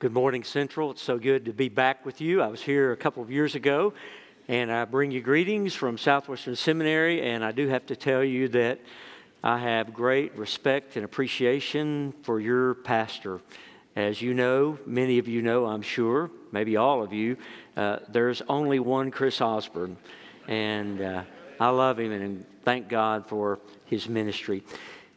Good morning, Central. It's so good to be back with you. I was here a couple of years ago, and I bring you greetings from Southwestern Seminary. And I do have to tell you that I have great respect and appreciation for your pastor. As you know, many of you know, I'm sure, maybe all of you, uh, there's only one Chris Osborne, and uh, I love him and thank God for his ministry.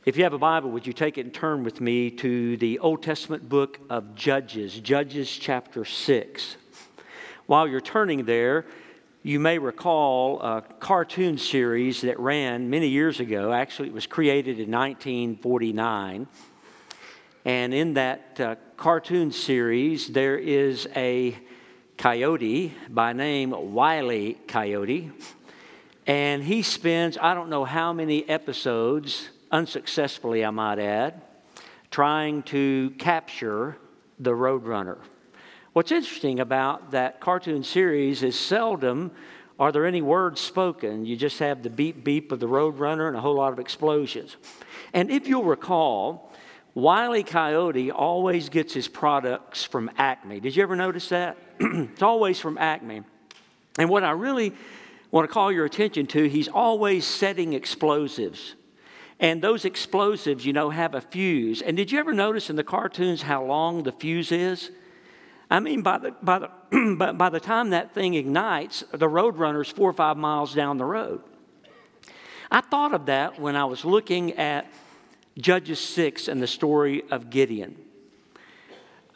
If you have a Bible, would you take it and turn with me to the Old Testament book of Judges, Judges chapter 6. While you're turning there, you may recall a cartoon series that ran many years ago. Actually, it was created in 1949. And in that uh, cartoon series, there is a coyote by name Wiley Coyote. And he spends, I don't know how many episodes unsuccessfully, I might add, trying to capture the Roadrunner. What's interesting about that cartoon series is seldom are there any words spoken. You just have the beep beep of the Roadrunner and a whole lot of explosions. And if you'll recall, Wiley Coyote always gets his products from Acme. Did you ever notice that? it's always from Acme. And what I really want to call your attention to, he's always setting explosives. And those explosives, you know, have a fuse. And did you ever notice in the cartoons how long the fuse is? I mean, by the, by the, by the time that thing ignites, the roadrunner's four or five miles down the road. I thought of that when I was looking at Judges 6 and the story of Gideon.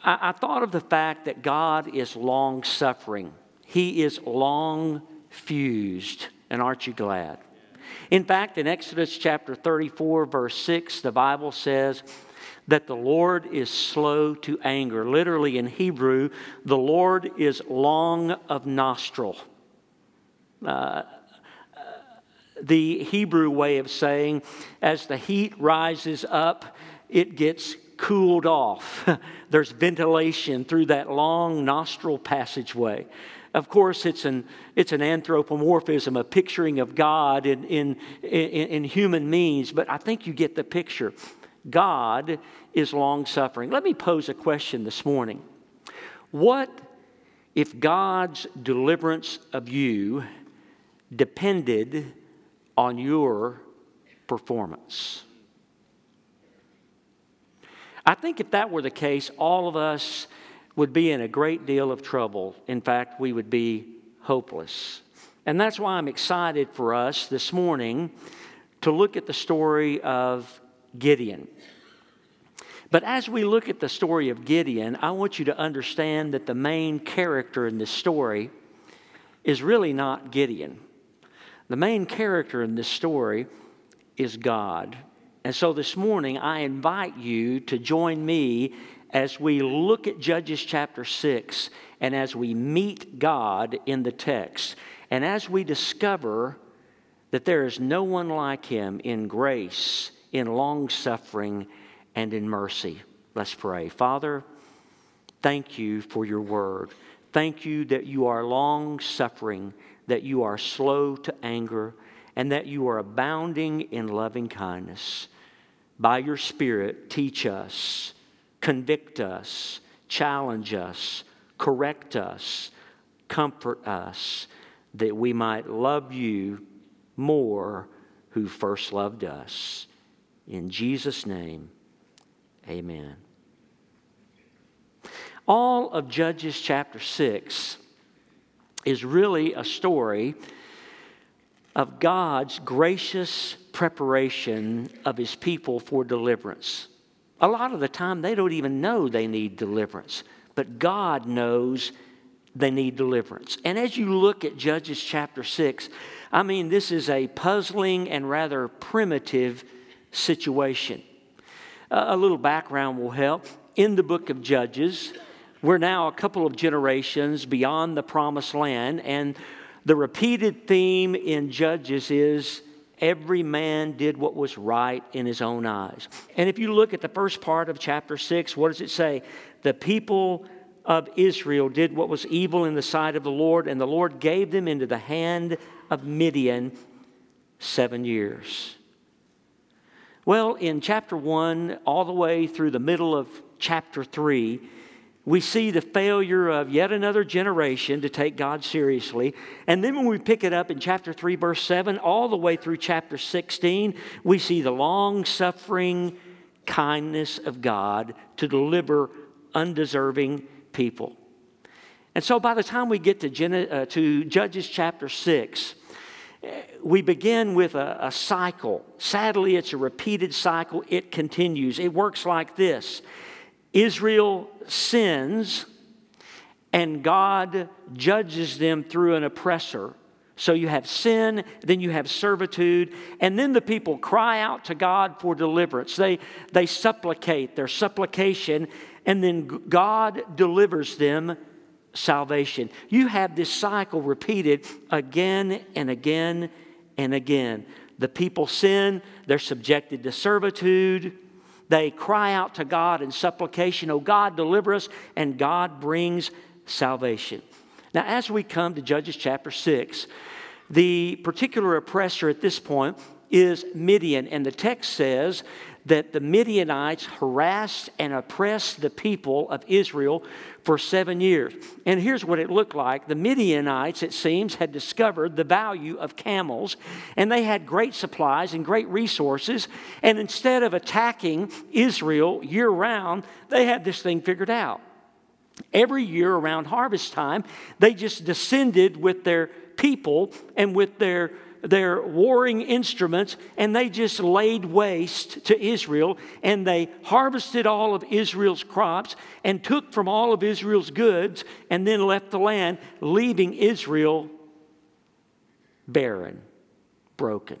I, I thought of the fact that God is long suffering, He is long fused. And aren't you glad? In fact, in Exodus chapter 34, verse 6, the Bible says that the Lord is slow to anger. Literally in Hebrew, the Lord is long of nostril. Uh, the Hebrew way of saying, as the heat rises up, it gets cooled off. There's ventilation through that long nostril passageway. Of course, it's an, it's an anthropomorphism, a picturing of God in, in, in, in human means, but I think you get the picture. God is long suffering. Let me pose a question this morning. What if God's deliverance of you depended on your performance? I think if that were the case, all of us would be in a great deal of trouble. In fact, we would be hopeless. And that's why I'm excited for us this morning to look at the story of Gideon. But as we look at the story of Gideon, I want you to understand that the main character in this story is really not Gideon. The main character in this story is God. And so this morning, I invite you to join me as we look at Judges chapter 6 and as we meet God in the text, and as we discover that there is no one like him in grace, in long suffering, and in mercy. Let's pray. Father, thank you for your word. Thank you that you are long suffering, that you are slow to anger, and that you are abounding in loving kindness. By your Spirit, teach us convict us, challenge us, correct us, comfort us, that we might love you more who first loved us. In Jesus' name, amen. All of Judges chapter 6 is really a story of God's gracious preparation of his people for deliverance. A lot of the time, they don't even know they need deliverance, but God knows they need deliverance. And as you look at Judges chapter 6, I mean, this is a puzzling and rather primitive situation. Uh, a little background will help. In the book of Judges, we're now a couple of generations beyond the promised land, and the repeated theme in Judges is every man did what was right in his own eyes. And if you look at the first part of chapter 6, what does it say? The people of Israel did what was evil in the sight of the Lord, and the Lord gave them into the hand of Midian seven years. Well, in chapter 1, all the way through the middle of chapter 3, we see the failure of yet another generation to take God seriously. And then when we pick it up in chapter 3, verse 7, all the way through chapter 16, we see the long suffering kindness of God to deliver undeserving people. And so by the time we get to, Gen- uh, to Judges chapter 6, we begin with a, a, cycle. Sadly, it's a repeated cycle. It continues. It works like this Israel sins, and God judges them through an oppressor. So you have sin, then you have servitude, and then the people cry out to God for deliverance. They, they supplicate their supplication, and then God delivers them salvation. You have this cycle repeated again and again and again. The people sin, they're subjected to servitude. They cry out to God in supplication, Oh God, deliver us, and God brings salvation. Now, as we come to Judges chapter 6, the particular oppressor at this point is Midian, and the text says that the Midianites harassed and oppressed the people of Israel for seven years. And here's what it looked like the Midianites, it seems, had discovered the value of camels, and they had great supplies and great resources. And instead of attacking Israel year round, they had this thing figured out. Every year around harvest time, they just descended with their people and with their their warring instruments and they just laid waste to Israel and they harvested all of Israel's crops and took from all of Israel's goods and then left the land, leaving Israel barren, broken.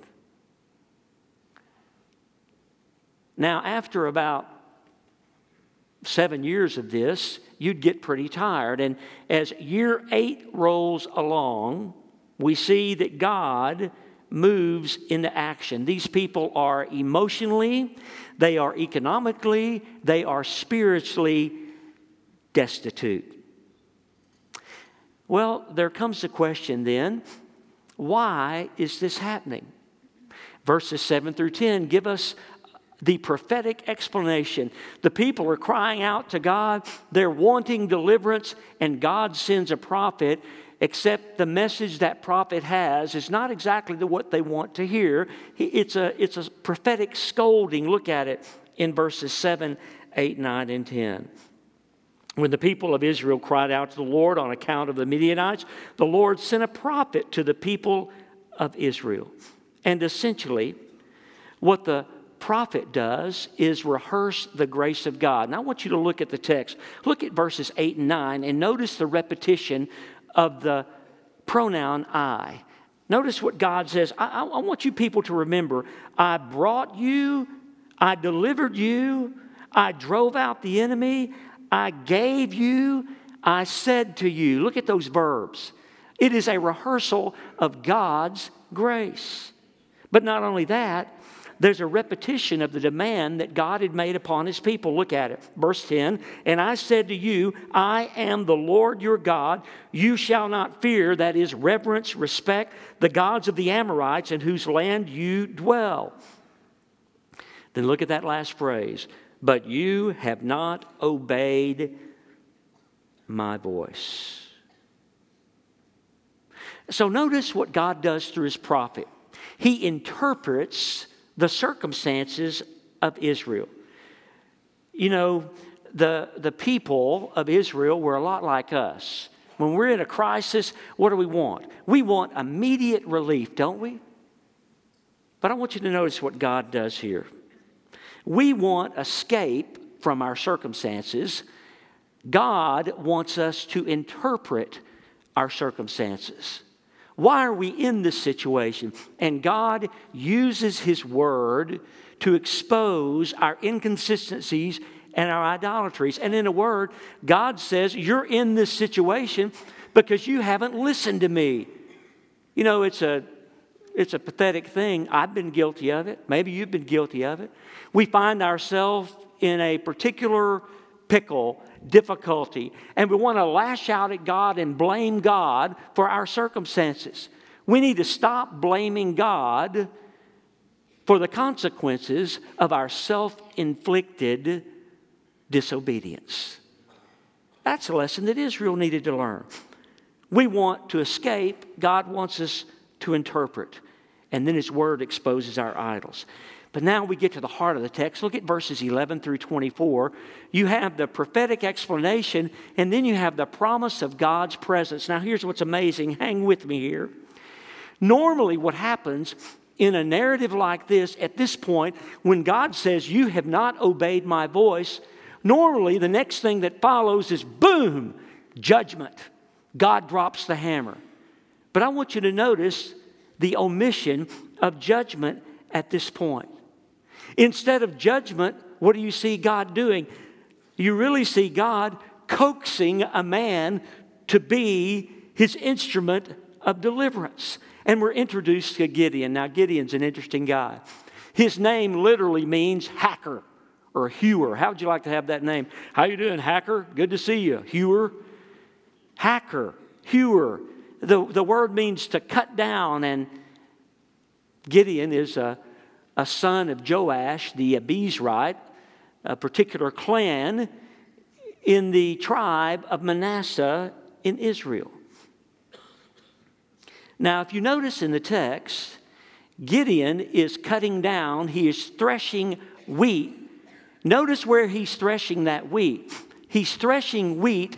Now, after about seven years of this, you'd get pretty tired. And as year eight rolls along, we see that God moves into action. These people are emotionally, they are economically, they are spiritually destitute. Well, there comes the question then why is this happening? Verses 7 through 10 give us the prophetic explanation. The people are crying out to God, they're wanting deliverance, and God sends a prophet except the message that prophet has is not exactly the, what they want to hear. It's a, it's a prophetic scolding. Look at it in verses 7, 8, 9, and 10. When the people of Israel cried out to the Lord on account of the Midianites, the Lord sent a prophet to the people of Israel. And essentially, what the prophet does is rehearse the grace of God. And I want you to look at the text. Look at verses 8 and 9 and notice the repetition of the pronoun I. Notice what God says. I, I, want you people to remember I brought you, I delivered you, I drove out the enemy, I gave you, I said to you. Look at those verbs. It is a rehearsal of God's grace. But not only that, there's a repetition of the demand that God had made upon his people. Look at it. Verse 10 And I said to you, I am the Lord your God. You shall not fear, that is, reverence, respect the gods of the Amorites in whose land you dwell. Then look at that last phrase. But you have not obeyed my voice. So notice what God does through his prophet. He interprets the circumstances of Israel. You know, the, the people of Israel were a lot like us. When we're in a crisis, what do we want? We want immediate relief, don't we? But I want you to notice what God does here. We want escape from our circumstances. God wants us to interpret our circumstances. Why are we in this situation? And God uses His Word to expose our inconsistencies and our idolatries. And in a word, God says, You're in this situation because you haven't listened to me. You know, it's a it's a pathetic thing. I've been guilty of it. Maybe you've been guilty of it. We find ourselves in a particular pickle difficulty, and we want to lash out at God and blame God for our circumstances. We need to stop blaming God for the consequences of our self inflicted disobedience. That's a lesson that Israel needed to learn. We want to escape, God wants us to interpret. And then His Word exposes our idols. But now we get to the heart of the text. Look at verses 11 through 24. You have the prophetic explanation, and then you have the promise of God's presence. Now, here's what's amazing. Hang with me here. Normally, what happens in a narrative like this, at this point, when God says, You have not obeyed my voice, normally the next thing that follows is boom, judgment. God drops the hammer. But I want you to notice the omission of judgment at this point. Instead of judgment, what do you see God doing? You really see God coaxing a man to be his instrument of deliverance. And we're introduced to Gideon. Now, Gideon's an interesting guy. His name literally means hacker or hewer. How would you like to have that name? How you doing, hacker? Good to see you. Hewer. Hacker, hewer. The, the word means to cut down, and Gideon is a a son of Joash, the Abiezrite, a particular clan in the tribe of Manasseh in Israel. Now, if you notice in the text, Gideon is cutting down, he is threshing wheat. Notice where he's threshing that wheat. He's threshing wheat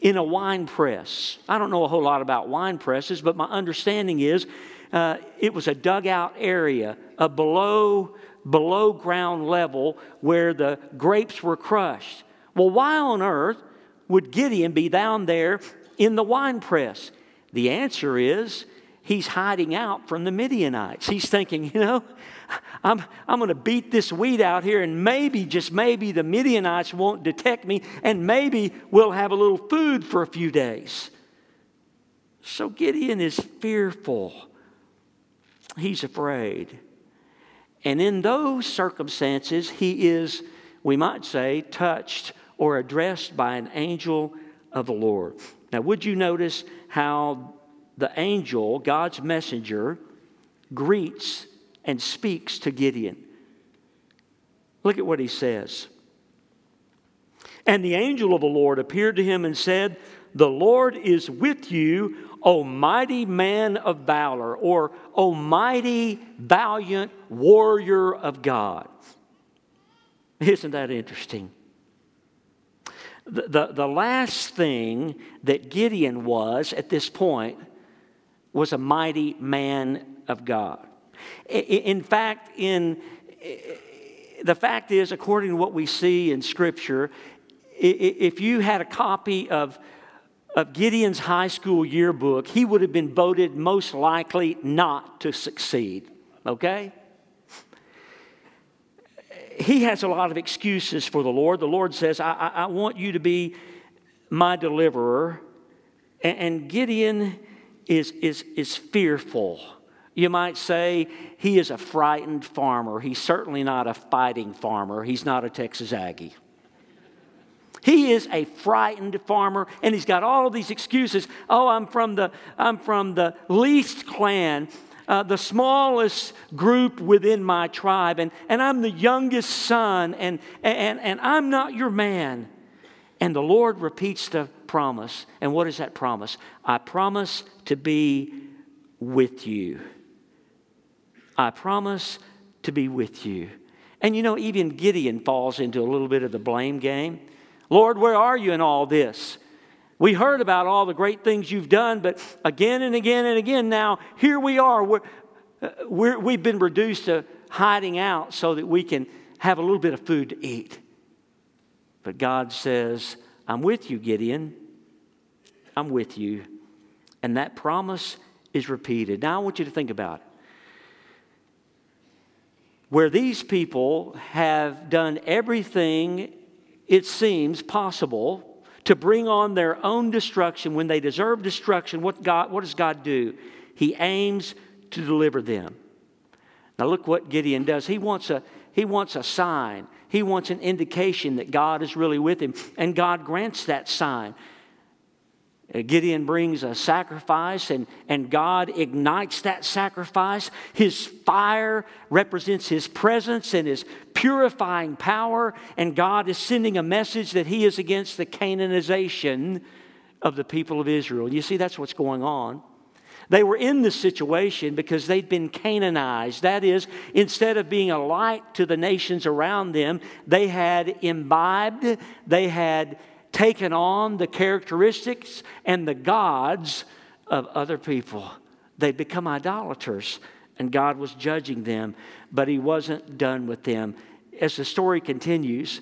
in a wine press. I don't know a whole lot about wine presses, but my understanding is uh, it was a dugout area, a below, below ground level where the grapes were crushed. Well, why on earth would Gideon be down there in the wine press? The answer is he's hiding out from the Midianites. He's thinking, you know, I'm, I'm going to beat this wheat out here, and maybe, just maybe, the Midianites won't detect me, and maybe we'll have a little food for a few days. So Gideon is fearful he's afraid. And in those circumstances, he is, we might say, touched or addressed by an angel of the Lord. Now, would you notice how the angel, God's messenger, greets and speaks to Gideon? Look at what he says. And the angel of the Lord appeared to him and said, The Lord is with you, O mighty man of valor, or O mighty, valiant warrior of God. Isn't that interesting? The, the, the, last thing that Gideon was at this point was a mighty man of God. In fact, in, the fact is, according to what we see in Scripture, if you had a copy of of Gideon's high school yearbook, he would have been voted most likely not to succeed. Okay? He has a lot of excuses for the Lord. The Lord says, I, I, I want you to be my deliverer. And, and Gideon is, is, is fearful. You might say he is a frightened farmer. He's certainly not a fighting farmer. He's not a Texas Aggie. He is a frightened farmer, and he's got all these excuses. Oh, I'm from the, I'm from the least clan. Uh, the smallest group within my tribe, and, and I'm the youngest son, and, and, and I'm not your man. And the Lord repeats the promise. And what is that promise? I promise to be with you. I promise to be with you. And you know, even Gideon falls into a little bit of the blame game. Lord, where are you in all this? We heard about all the great things you've done, but again and again and again now, here we are. We're, uh, we're, we've been reduced to hiding out so that we can have a little bit of food to eat. But God says, I'm with you, Gideon. I'm with you. And that promise is repeated. Now I want you to think about it. Where these people have done everything it seems possible to bring on their own destruction when they deserve destruction, what, God, what does God do? He aims to deliver them. Now, look what Gideon does. He wants a, he wants a sign, he wants an indication that God is really with him, and God grants that sign. Uh, Gideon brings a sacrifice and, and God ignites that sacrifice. His fire represents his presence and his purifying power, and God is sending a message that he is against the Canaanization of the people of Israel. You see, that's what's going on. They were in this situation because they'd been Canaanized. That is, instead of being a light to the nations around them, they had imbibed, they had taken on the characteristics and the gods of other people. They'd become idolaters, and God was judging them, but He wasn't done with them. As the story continues,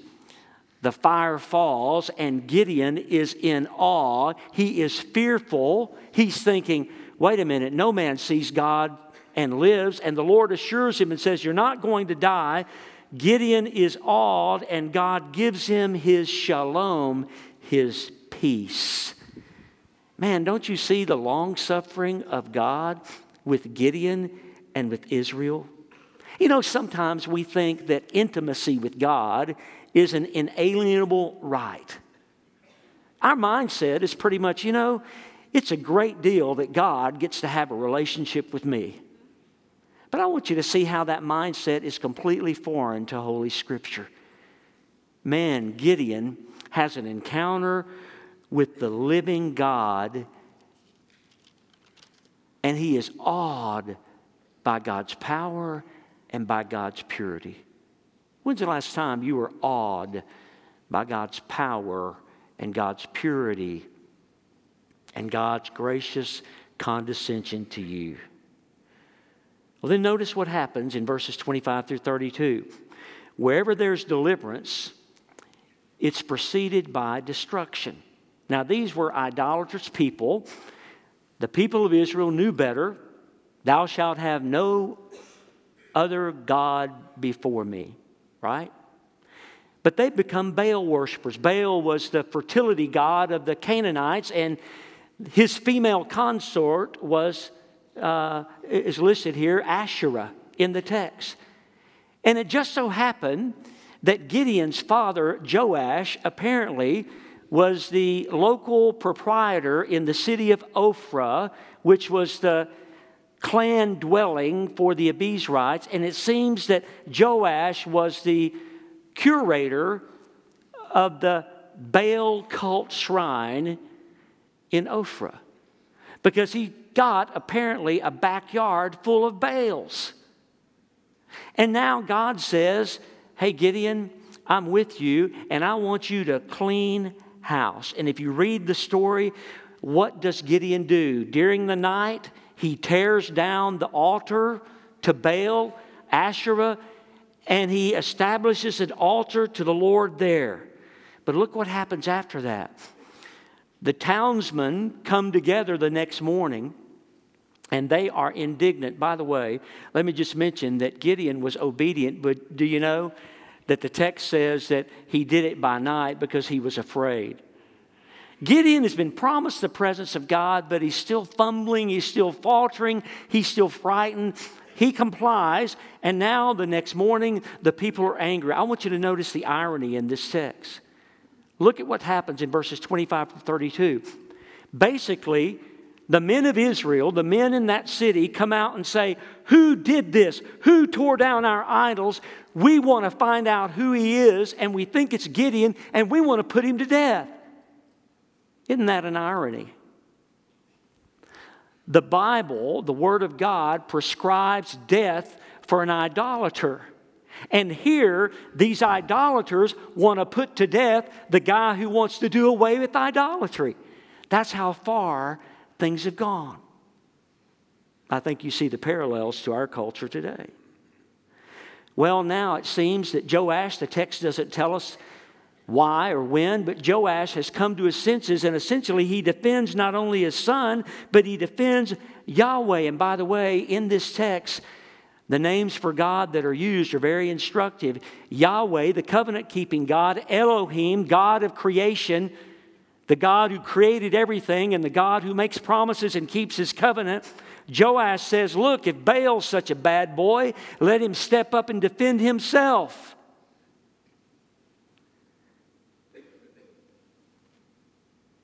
the fire falls, and Gideon is in awe. He is fearful. He's thinking, wait a minute, no man sees God and lives. And the Lord assures him and says, You're not going to die. Gideon is awed, and God gives him his shalom, his peace. Man, don't you see the long suffering of God with Gideon and with Israel? You know, sometimes we think that intimacy with God is an inalienable right. Our mindset is pretty much, you know, it's a great deal that God gets to have a relationship with me. But I want you to see how that mindset is completely foreign to Holy Scripture. Man, Gideon has an encounter with the living God, and he is awed by God's power and by God's purity. When's the last time you were awed by God's power and God's purity and God's gracious condescension to you? Well, then notice what happens in verses 25 through 32. Wherever there's deliverance, it's preceded by destruction. Now, these were idolatrous people. The people of Israel knew better. Thou shalt have no other God before me, right? But they've become Baal worshippers. Baal was the fertility god of the Canaanites, and his female consort was uh, is listed here, Asherah, in the text. And it just so happened that Gideon's father, Joash, apparently was the local proprietor in the city of Ophrah, which was the clan dwelling for the Abiezrites. And it seems that Joash was the curator of the Baal cult shrine in Ophrah because he got apparently a backyard full of Baals. And now God says, Hey, Gideon, I'm with you, and I want you to clean house. And if you read the story, what does Gideon do? During the night, he tears down the altar to Baal, Asherah, and he establishes an altar to the Lord there. But look what happens after that. The townsmen come together the next morning and they are indignant. By the way, let me just mention that Gideon was obedient, but do you know that the text says that he did it by night because he was afraid? Gideon has been promised the presence of God, but he's still fumbling, he's still faltering, he's still frightened. He complies, and now the next morning the people are angry. I want you to notice the irony in this text. Look at what happens in verses 25 to 32. Basically, the men of Israel, the men in that city, come out and say, Who did this? Who tore down our idols? We want to find out who he is, and we think it's Gideon, and we want to put him to death. Isn't that an irony? The Bible, the Word of God, prescribes death for an idolater. And here, these idolaters want to put to death the guy who wants to do away with idolatry. That's how far things have gone. I think you see the parallels to our culture today. Well, now it seems that Joash, the text doesn't tell us why or when, but Joash has come to his senses and essentially he defends not only his son, but he defends Yahweh. And by the way, in this text, the names for God that are used are very instructive. Yahweh, the covenant keeping God, Elohim, God of creation, the God who created everything and the God who makes promises and keeps his covenant. Joash says, Look, if Baal's such a bad boy, let him step up and defend himself.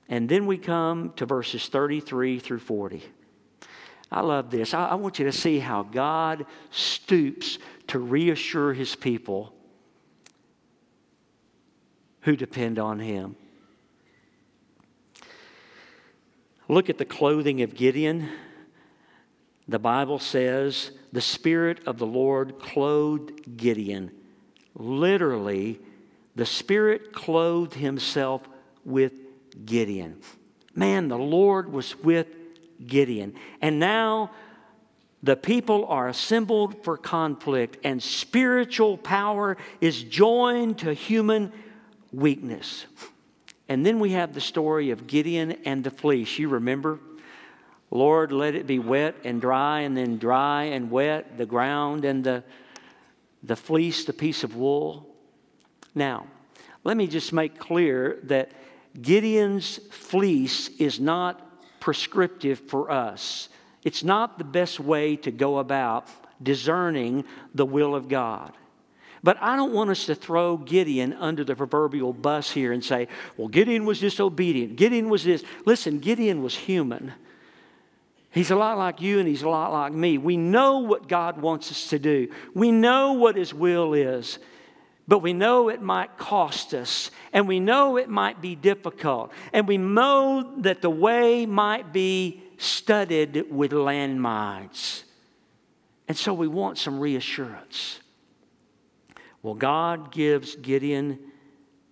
And then we come to verses 33 through 40. I love this. I, I, want you to see how God stoops to reassure his people who depend on him. Look at the clothing of Gideon. The Bible says the Spirit of the Lord clothed Gideon. Literally, the Spirit clothed himself with Gideon. Man, the Lord was with Gideon. And now the people are assembled for conflict, and spiritual power is joined to human weakness. And then we have the story of Gideon and the fleece. You remember? Lord, let it be wet and dry, and then dry and wet, the ground and the, the fleece, the piece of wool. Now, let me just make clear that Gideon's fleece is not prescriptive for us. It's not the best way to go about discerning the will of God. But I don't want us to throw Gideon under the proverbial bus here and say, well, Gideon was disobedient. Gideon was this. Listen, Gideon was human. He's a lot like you and he's a lot like me. We know what God wants us to do, we know what his will is. But we know it might cost us, and we know it might be difficult, and we know that the way might be studded with landmines. And so we want some reassurance. Well, God gives Gideon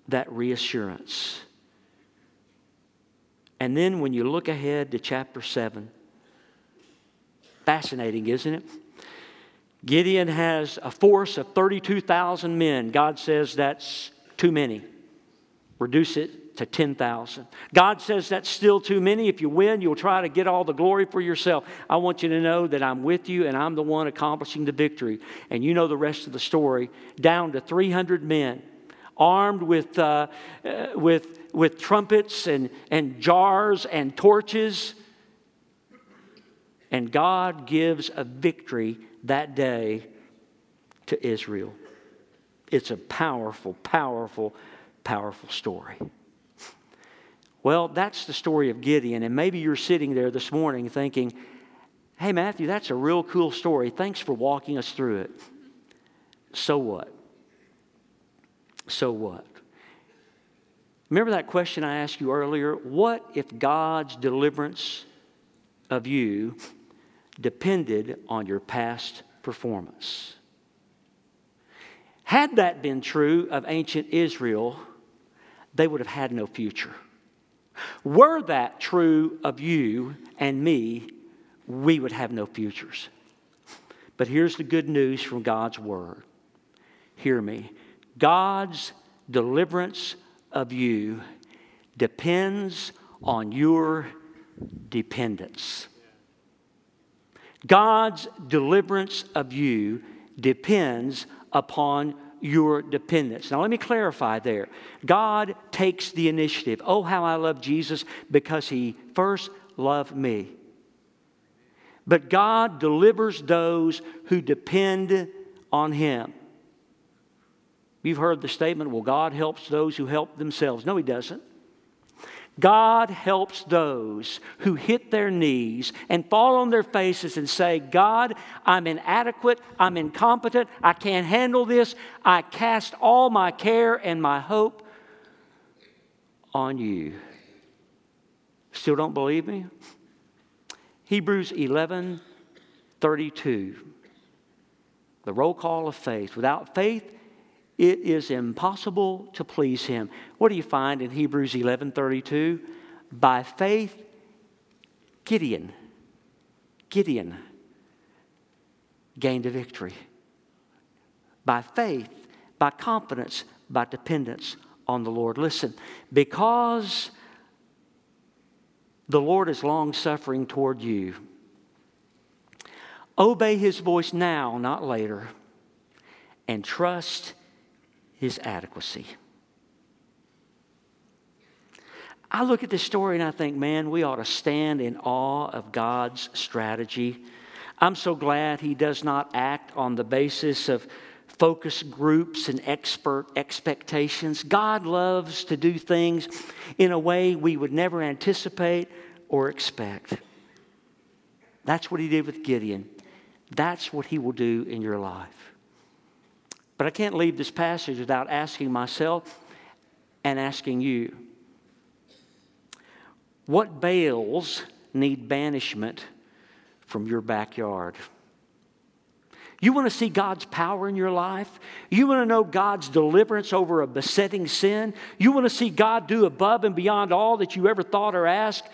that reassurance. And then when you look ahead to chapter 7, fascinating, isn't it? Gideon has a force of 32,000 men. God says that's too many. Reduce it to 10,000. God says that's still too many. If you win, you'll try to get all the glory for yourself. I want you to know that I'm with you and I'm the one accomplishing the victory. And you know the rest of the story. Down to 300 men, armed with, uh, uh, with, with trumpets and, and jars and torches. And God gives a victory that day to Israel. It's a powerful, powerful, powerful story. Well, that's the story of Gideon. And maybe you're sitting there this morning thinking, hey, Matthew, that's a real cool story. Thanks for walking us through it. So what? So what? Remember that question I asked you earlier? What if God's deliverance of you depended on your past performance. Had that been true of ancient Israel, they would have had no future. Were that true of you and me, we would have no futures. But here's the good news from God's Word. Hear me. God's deliverance of you depends on your dependence. God's deliverance of you depends upon your dependence. Now, let me clarify there. God takes the initiative. Oh, how I love Jesus because he first loved me. But God delivers those who depend on him. You've heard the statement, well, God helps those who help themselves. No, he doesn't. God helps those who hit their knees and fall on their faces and say, God, I'm inadequate, I'm incompetent, I can't handle this. I cast all my care and my hope on you. Still don't believe me? Hebrews 11 32. The roll call of faith. Without faith, it is impossible to please him. What do you find in Hebrews 11:32? By faith Gideon Gideon gained a victory. By faith, by confidence, by dependence on the Lord. Listen, because the Lord is long suffering toward you, obey his voice now, not later, and trust his adequacy. I look at this story and I think, man, we ought to stand in awe of God's strategy. I'm so glad he does not act on the basis of focus groups and expert expectations. God loves to do things in a way we would never anticipate or expect. That's what he did with Gideon. That's what he will do in your life. But I can't leave this passage without asking myself and asking you what Baals need banishment from your backyard? You want to see God's power in your life? You want to know God's deliverance over a besetting sin? You want to see God do above and beyond all that you ever thought or asked?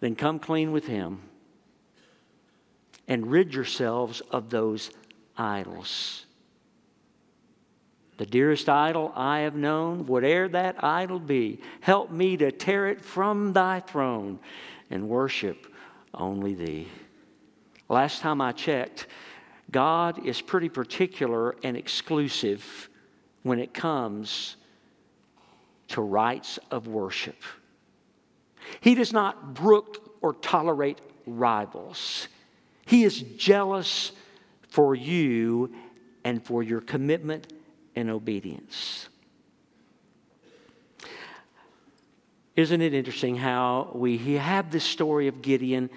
Then come clean with Him and rid yourselves of those idols. The dearest idol I have known, whate'er that idol be, help me to tear it from thy throne and worship only thee. Last time I checked, God is pretty particular and exclusive when it comes to rites of worship. He does not brook or tolerate rivals. He is jealous for you and for your commitment and obedience. Isn't it interesting how we have this story of Gideon,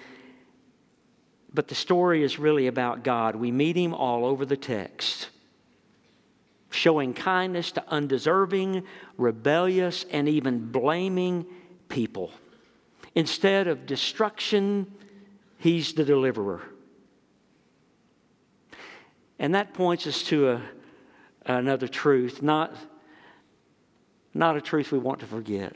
but the story is really about God? We meet him all over the text, showing kindness to undeserving, rebellious, and even blaming people. Instead of destruction, he's the deliverer. And that points us to a another truth, not, not a truth we want to forget.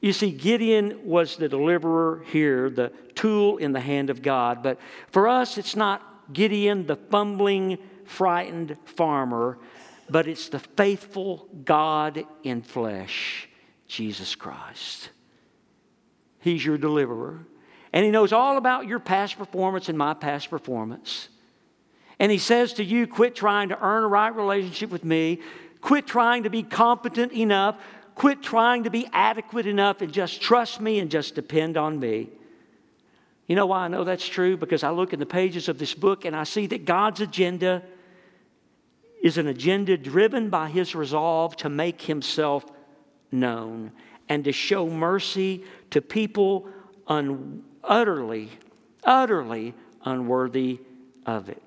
You see, Gideon was the deliverer here, the tool in the hand of God. But for us, it's not Gideon, the fumbling, frightened farmer, but it's the faithful God in flesh, Jesus Christ. He's your deliverer. And He knows all about your past performance and my past performance. And he says to you, quit trying to earn a right relationship with me. Quit trying to be competent enough. Quit trying to be adequate enough and just trust me and just depend on me. You know why I know that's true? Because I look in the pages of this book and I see that God's agenda is an agenda driven by his resolve to make himself known and to show mercy to people un- utterly, utterly unworthy of it.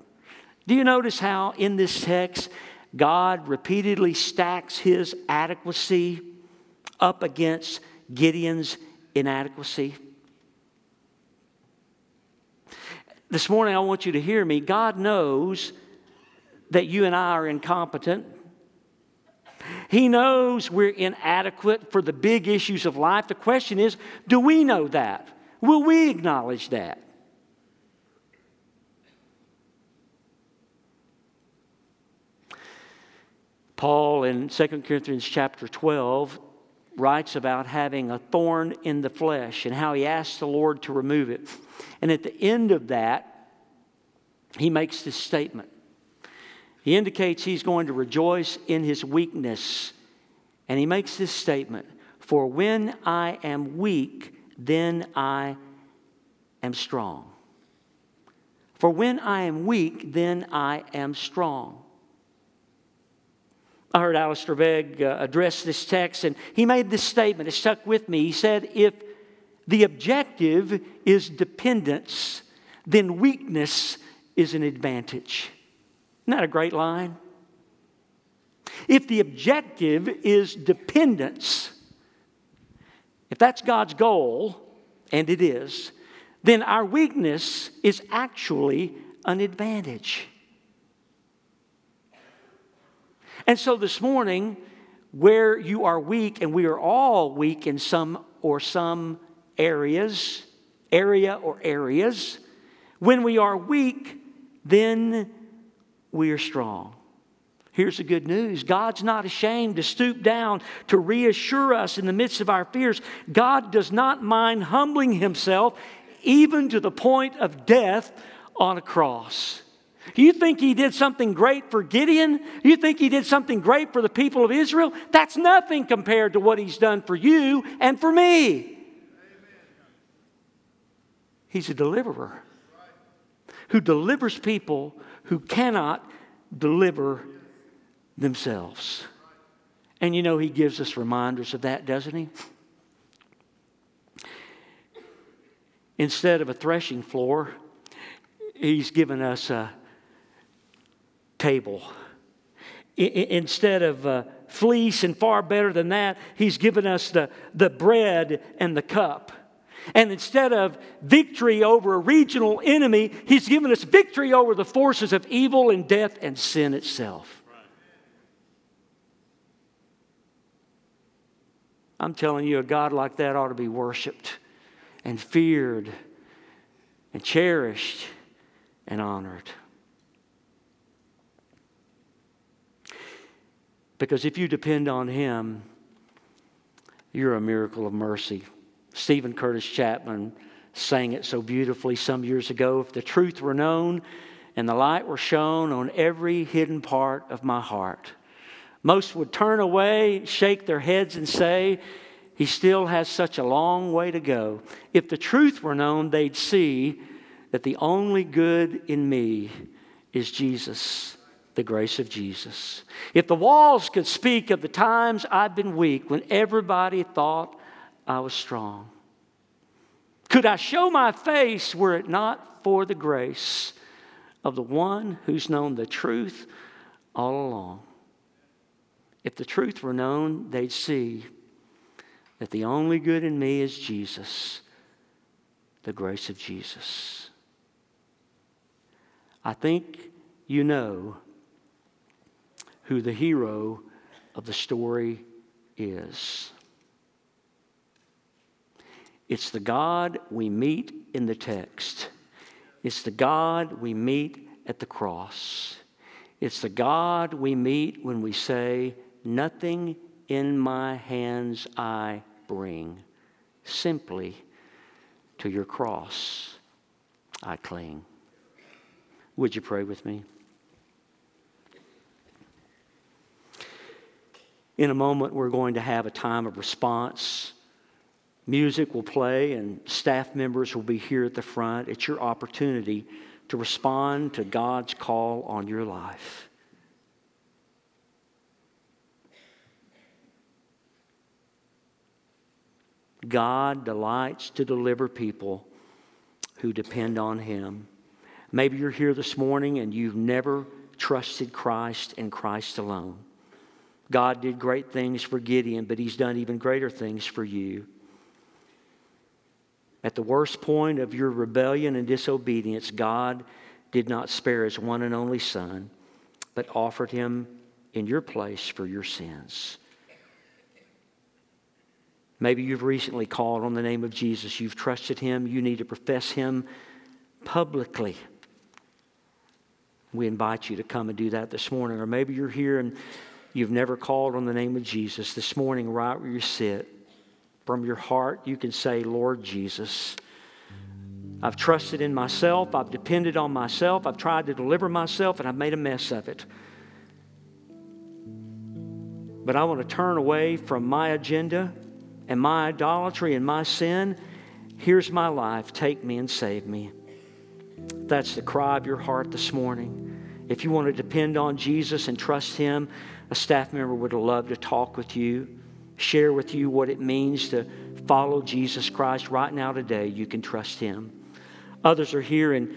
Do you notice how in this text God repeatedly stacks his adequacy up against Gideon's inadequacy? This morning, I want you to hear me. God knows that you and I are incompetent. He knows we're inadequate for the big issues of life. The question is do we know that? Will we acknowledge that? Paul in 2 Corinthians chapter 12 writes about having a thorn in the flesh and how he asks the Lord to remove it. And at the end of that, he makes this statement. He indicates he's going to rejoice in his weakness. And he makes this statement For when I am weak, then I am strong. For when I am weak, then I am strong. I heard Alistair Begg uh, address this text, and he made this statement. It stuck with me. He said, If the objective is dependence, then weakness is an advantage. Isn't that a great line? If the objective is dependence, if that's God's goal, and it is, then our weakness is actually an advantage. And so this morning, where you are weak, and we are all weak in some or some areas, area or areas, when we are weak, then we are strong. Here's the good news God's not ashamed to stoop down to reassure us in the midst of our fears. God does not mind humbling himself even to the point of death on a cross. You think he did something great for Gideon? You think he did something great for the people of Israel? That's nothing compared to what he's done for you and for me. He's a deliverer who delivers people who cannot deliver themselves. And you know, He gives us reminders of that, doesn't He? Instead of a threshing floor, He's given us a table. Instead of a fleece, and far better than that, He's given us the, the bread and the cup. And instead of victory over a regional enemy, He's given us victory over the forces of evil and death and sin itself. I'm telling you, a God like that ought to be worshiped and feared and cherished and honored. Because if you depend on Him, you're a miracle of mercy. Steven Curtis Chapman sang it so beautifully some years ago. If the truth were known and the light were shown on every hidden part of my heart, most would turn away, shake their heads, and say, He still has such a long way to go. If the truth were known, they'd see that the only good in me is Jesus, the grace of Jesus. If the walls could speak of the times I've been weak when everybody thought I was strong, could I show my face were it not for the grace of the one who's known the truth all along? If the truth were known, they'd see that the only good in me is Jesus, the grace of Jesus. I think you know who the hero of the story is. It's the God we meet in the text. It's the God we meet at the cross. It's the God we meet when we say, Nothing in my hands I bring, simply to your cross I cling. Would you pray with me? In a moment, we're going to have a time of response. Music will play, and staff members will be here at the front. It's your opportunity to respond to God's call on your life. God delights to deliver people who depend on Him. Maybe you're here this morning and you've never trusted Christ and Christ alone. God did great things for Gideon, but He's done even greater things for you. At the worst point of your rebellion and disobedience, God did not spare His one and only Son, but offered Him in your place for your sins. Maybe you've recently called on the name of Jesus. You've trusted him. You need to profess him publicly. We invite you to come and do that this morning. Or maybe you're here and you've never called on the name of Jesus. This morning, right where you sit, from your heart, you can say, Lord Jesus, I've trusted in myself. I've depended on myself. I've tried to deliver myself, and I've made a mess of it. But I want to turn away from my agenda and my idolatry and my sin. Here's my life. Take me and save me. That's the cry of your heart this morning. If you want to depend on Jesus and trust Him, a staff member would love to talk with you, share with you what it means to follow Jesus Christ right now today. You can trust Him. Others are here and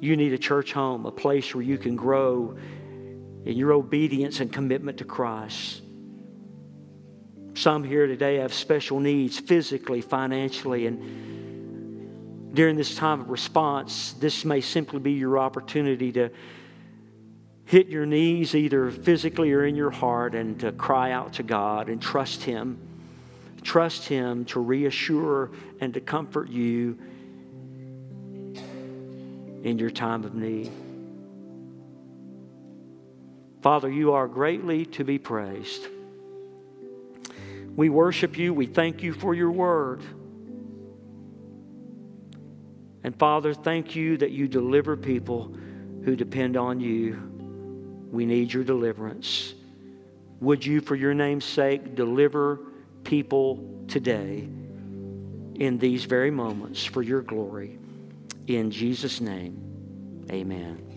you need a church home, a place where you can grow in your obedience and commitment to Christ. Some here today have special needs physically, financially, and during this time of response, this may simply be your opportunity to hit your knees, either physically or in your heart, and to cry out to God and trust Him. Trust Him to reassure and to comfort you in your time of need. Father, you are greatly to be praised. We worship you. We thank you for your word. And Father, thank you that you deliver people who depend on you. We need your deliverance. Would you, for your name's sake, deliver people today in these very moments for your glory? In Jesus' name, amen.